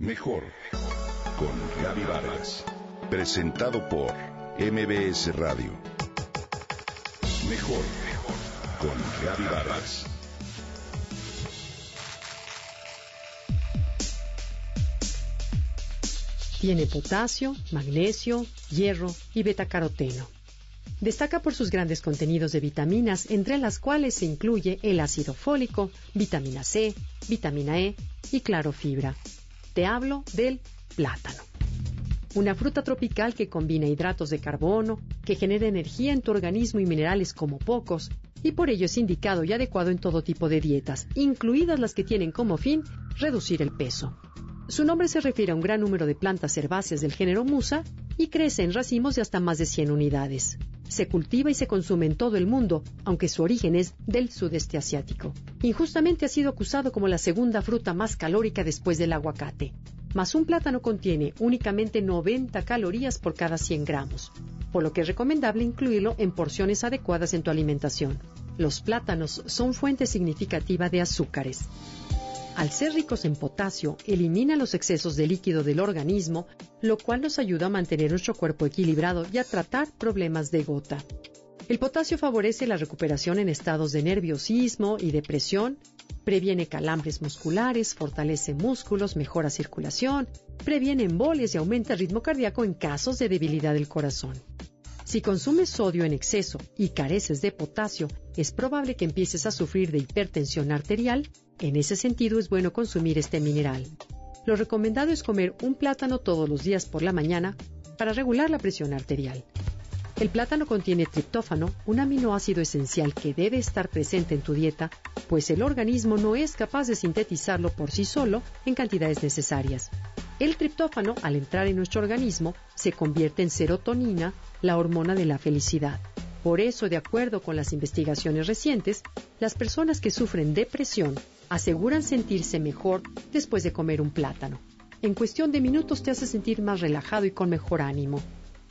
Mejor con Gaby Vargas. Presentado por MBS Radio. Mejor con Gaby Vargas. Tiene potasio, magnesio, hierro y betacaroteno. Destaca por sus grandes contenidos de vitaminas, entre las cuales se incluye el ácido fólico, vitamina C, vitamina E y clorofibra. Te hablo del plátano. Una fruta tropical que combina hidratos de carbono, que genera energía en tu organismo y minerales como pocos, y por ello es indicado y adecuado en todo tipo de dietas, incluidas las que tienen como fin reducir el peso. Su nombre se refiere a un gran número de plantas herbáceas del género Musa y crece en racimos de hasta más de 100 unidades. Se cultiva y se consume en todo el mundo, aunque su origen es del sudeste asiático. Injustamente ha sido acusado como la segunda fruta más calórica después del aguacate. Mas un plátano contiene únicamente 90 calorías por cada 100 gramos, por lo que es recomendable incluirlo en porciones adecuadas en tu alimentación. Los plátanos son fuente significativa de azúcares. Al ser ricos en potasio, elimina los excesos de líquido del organismo, lo cual nos ayuda a mantener nuestro cuerpo equilibrado y a tratar problemas de gota. El potasio favorece la recuperación en estados de nerviosismo y depresión, previene calambres musculares, fortalece músculos, mejora circulación, previene embolias y aumenta el ritmo cardíaco en casos de debilidad del corazón. Si consumes sodio en exceso y careces de potasio, es probable que empieces a sufrir de hipertensión arterial. En ese sentido es bueno consumir este mineral. Lo recomendado es comer un plátano todos los días por la mañana para regular la presión arterial. El plátano contiene triptófano, un aminoácido esencial que debe estar presente en tu dieta, pues el organismo no es capaz de sintetizarlo por sí solo en cantidades necesarias. El triptófano, al entrar en nuestro organismo, se convierte en serotonina, la hormona de la felicidad. Por eso, de acuerdo con las investigaciones recientes, las personas que sufren depresión aseguran sentirse mejor después de comer un plátano. En cuestión de minutos te hace sentir más relajado y con mejor ánimo.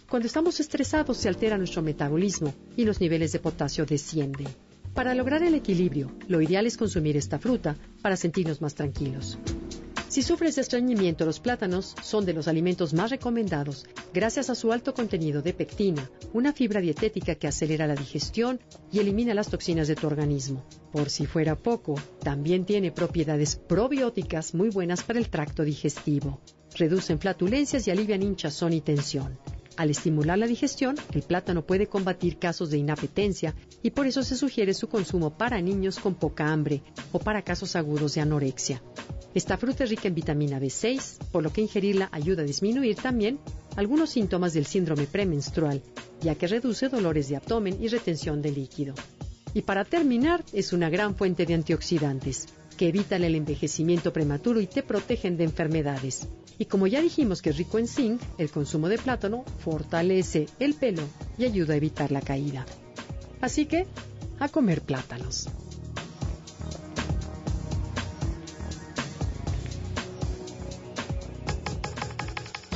Cuando estamos estresados se altera nuestro metabolismo y los niveles de potasio descienden. Para lograr el equilibrio, lo ideal es consumir esta fruta para sentirnos más tranquilos. Si sufres de estreñimiento, los plátanos son de los alimentos más recomendados gracias a su alto contenido de pectina, una fibra dietética que acelera la digestión y elimina las toxinas de tu organismo. Por si fuera poco, también tiene propiedades probióticas muy buenas para el tracto digestivo. Reducen flatulencias y alivian hinchazón y tensión. Al estimular la digestión, el plátano puede combatir casos de inapetencia y por eso se sugiere su consumo para niños con poca hambre o para casos agudos de anorexia. Esta fruta es rica en vitamina B6, por lo que ingerirla ayuda a disminuir también algunos síntomas del síndrome premenstrual, ya que reduce dolores de abdomen y retención de líquido. Y para terminar, es una gran fuente de antioxidantes, que evitan el envejecimiento prematuro y te protegen de enfermedades. Y como ya dijimos que es rico en zinc, el consumo de plátano fortalece el pelo y ayuda a evitar la caída. Así que, a comer plátanos.